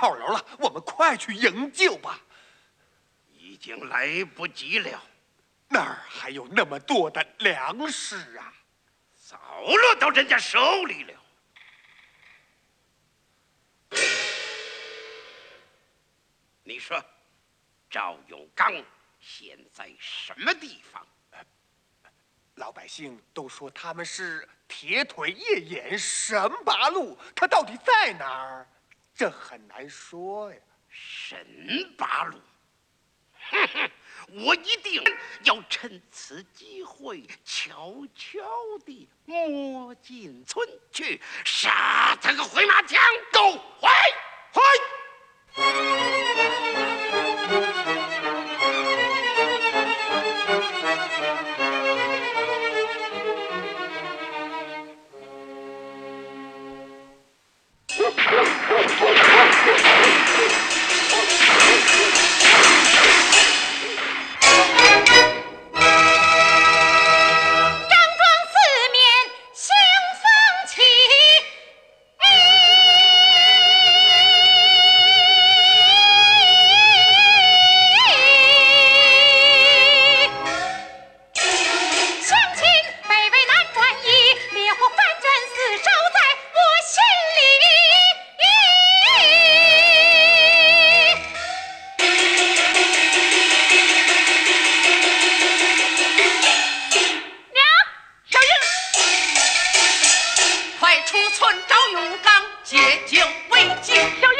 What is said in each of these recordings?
炮楼了，我们快去营救吧。已经来不及了，那儿还有那么多的粮食啊！早落到人家手里了。你说，赵永刚现在什么地方？老百姓都说他们是铁腿夜眼神八路，他到底在哪儿？这很难说呀。神八路，哼哼，我一定要趁此机会悄悄地摸进村去，杀他个回马枪！走，回回。「ピーカ！」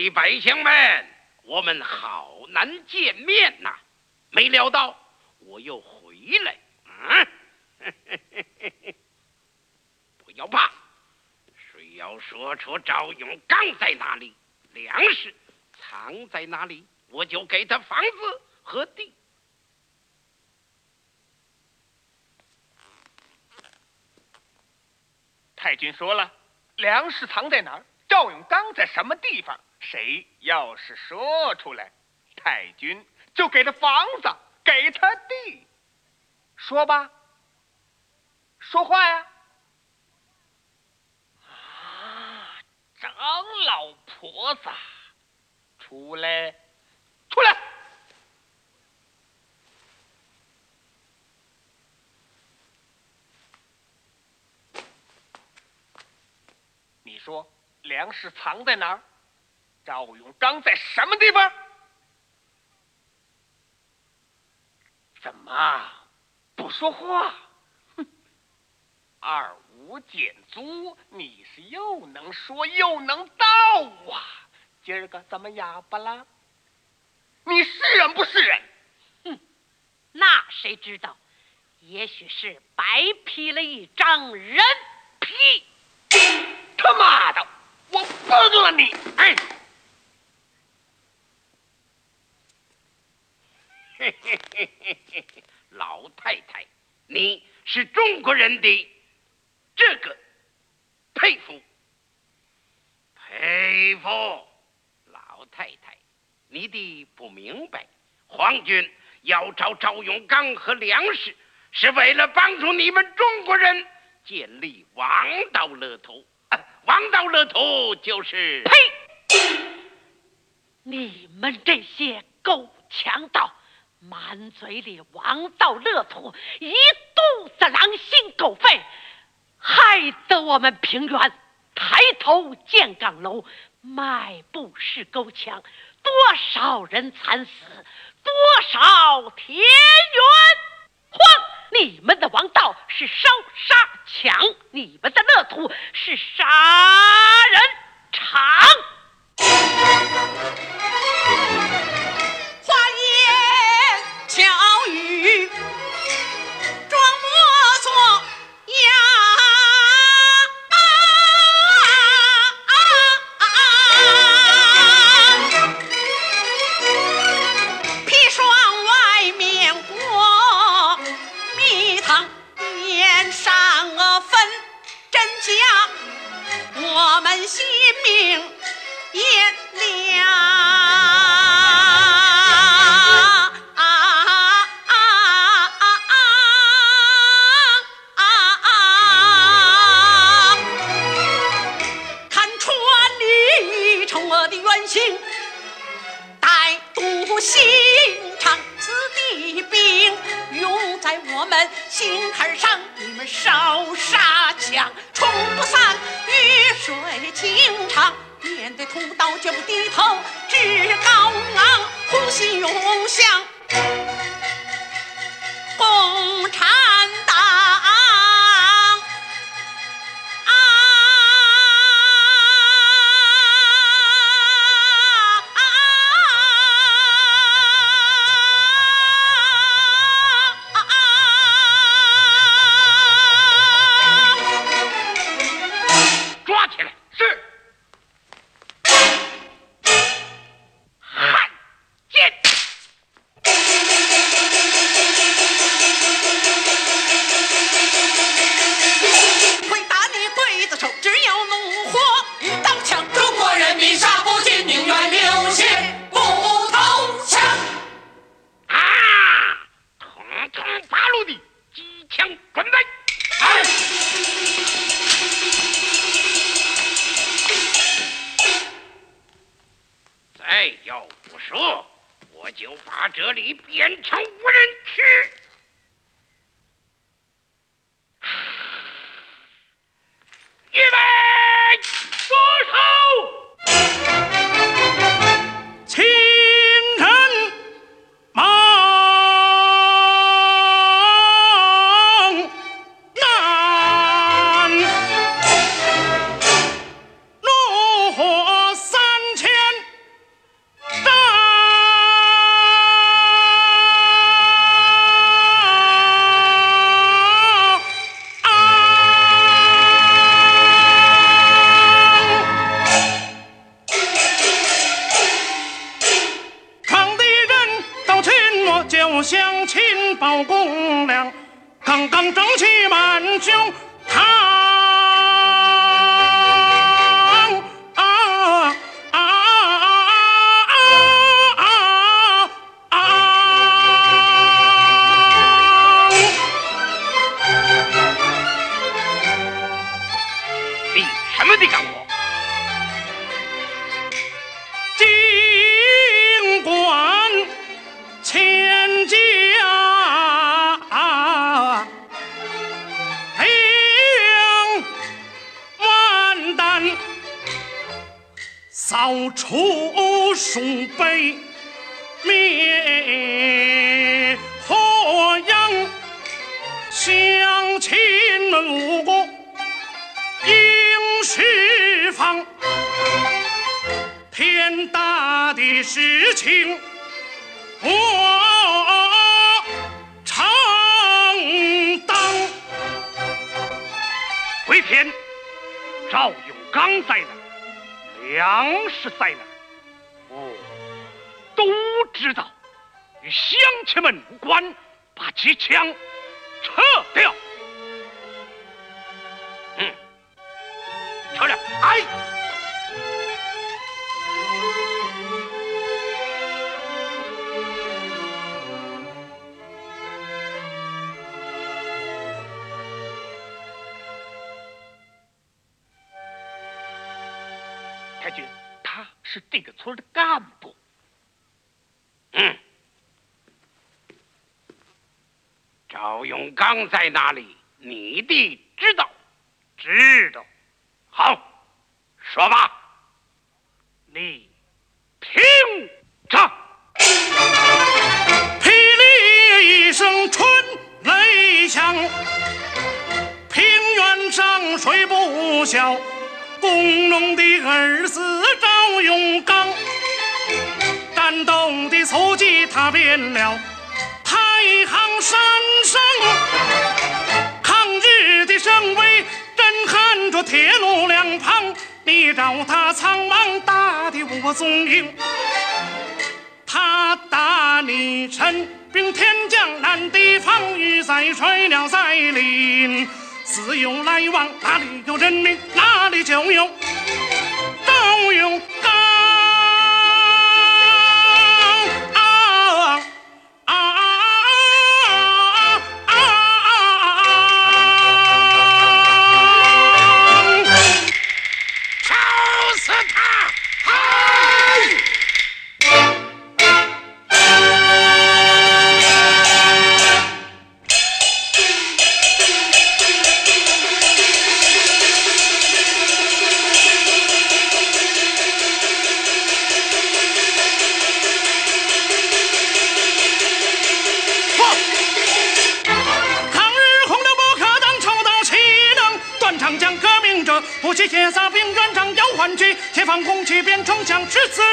的百姓们，我们好难见面呐！没料到我又回来，嗯！不要怕，谁要说出赵永刚在哪里，粮食藏在哪里，我就给他房子和地。太君说了，粮食藏在哪儿？赵永刚在什么地方？谁要是说出来，太君就给他房子，给他地。说吧，说话呀！啊，长老婆子，出来，出来！你说粮食藏在哪儿？赵永刚在什么地方？怎么不说话？哼！二五减租，你是又能说又能道啊！今儿个怎么哑巴了？你是人不是人？哼！那谁知道？也许是白披了一张人皮。他妈的！我崩了你！哎！嘿嘿嘿嘿嘿，老太太，你是中国人的这个佩服佩服。老太太，你的不明白，皇军要找赵永刚和粮食，是为了帮助你们中国人建立王道乐土。王道乐土就是呸！你们这些狗强盗！满嘴里王道乐土，一肚子狼心狗肺，害得我们平原抬头见岗楼，迈步是沟墙，多少人惨死，多少田园荒。你们的王道是烧杀抢，你们的乐土是杀人场。我的原形，歹毒心肠，此地兵用在我们心坎上。你们烧杀抢，冲不散，雨水情长。面对屠刀绝不低头，志高昂，红心永向共产我就向秦报公粮，刚刚正气满胸扫除鼠辈，灭火殃，乡亲们无辜应释放。天大的事情，我承担。回天，赵永刚在哪？粮食在哪儿？哦，都知道，与乡亲们无关，把机枪撤掉。嗯，撤了。哎。他是这个村的干部。嗯，赵永刚在哪里？你弟知道？知道。好，说吧，你听着，霹雳一声春雷响，平原上水不小，工农的儿子赵永刚，战斗的足迹踏遍了太行山上，抗日的声威震撼着铁路两旁，你找他苍茫大地无踪影。他打你陈兵天降，南地防御在水鸟在林，自有来往，哪里有人民，哪里就有将至此。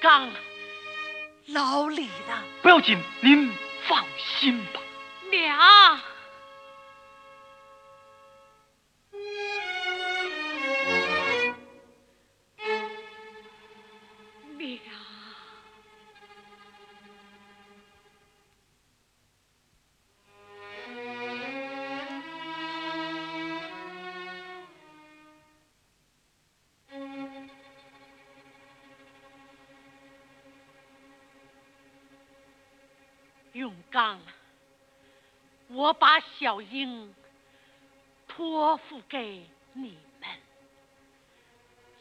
刚，老李呢？不要紧，您放心吧。娘，娘，刚，我把小英托付给你们，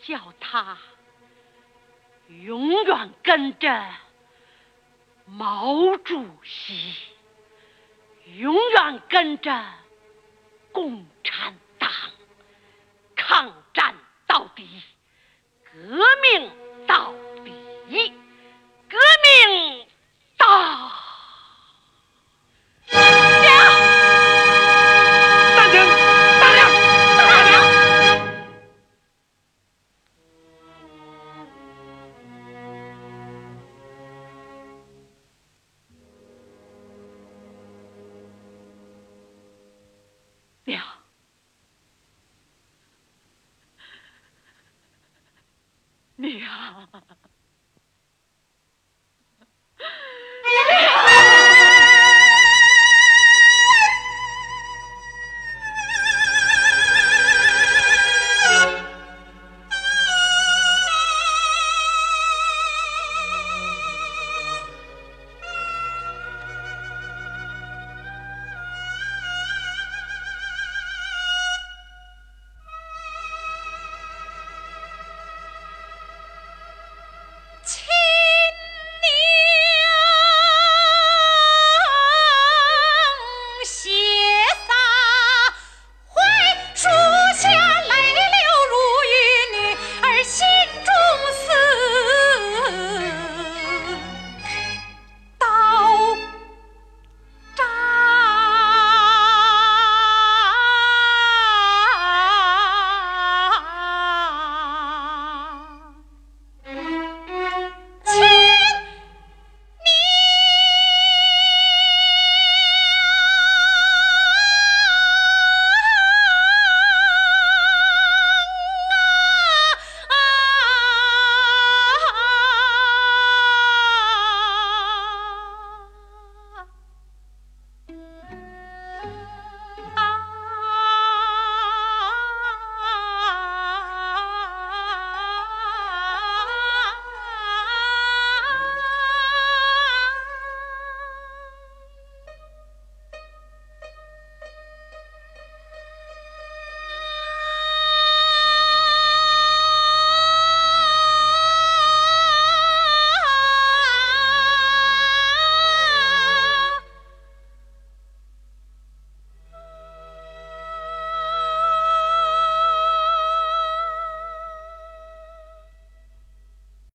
叫他永远跟着毛主席，永远跟着共娘。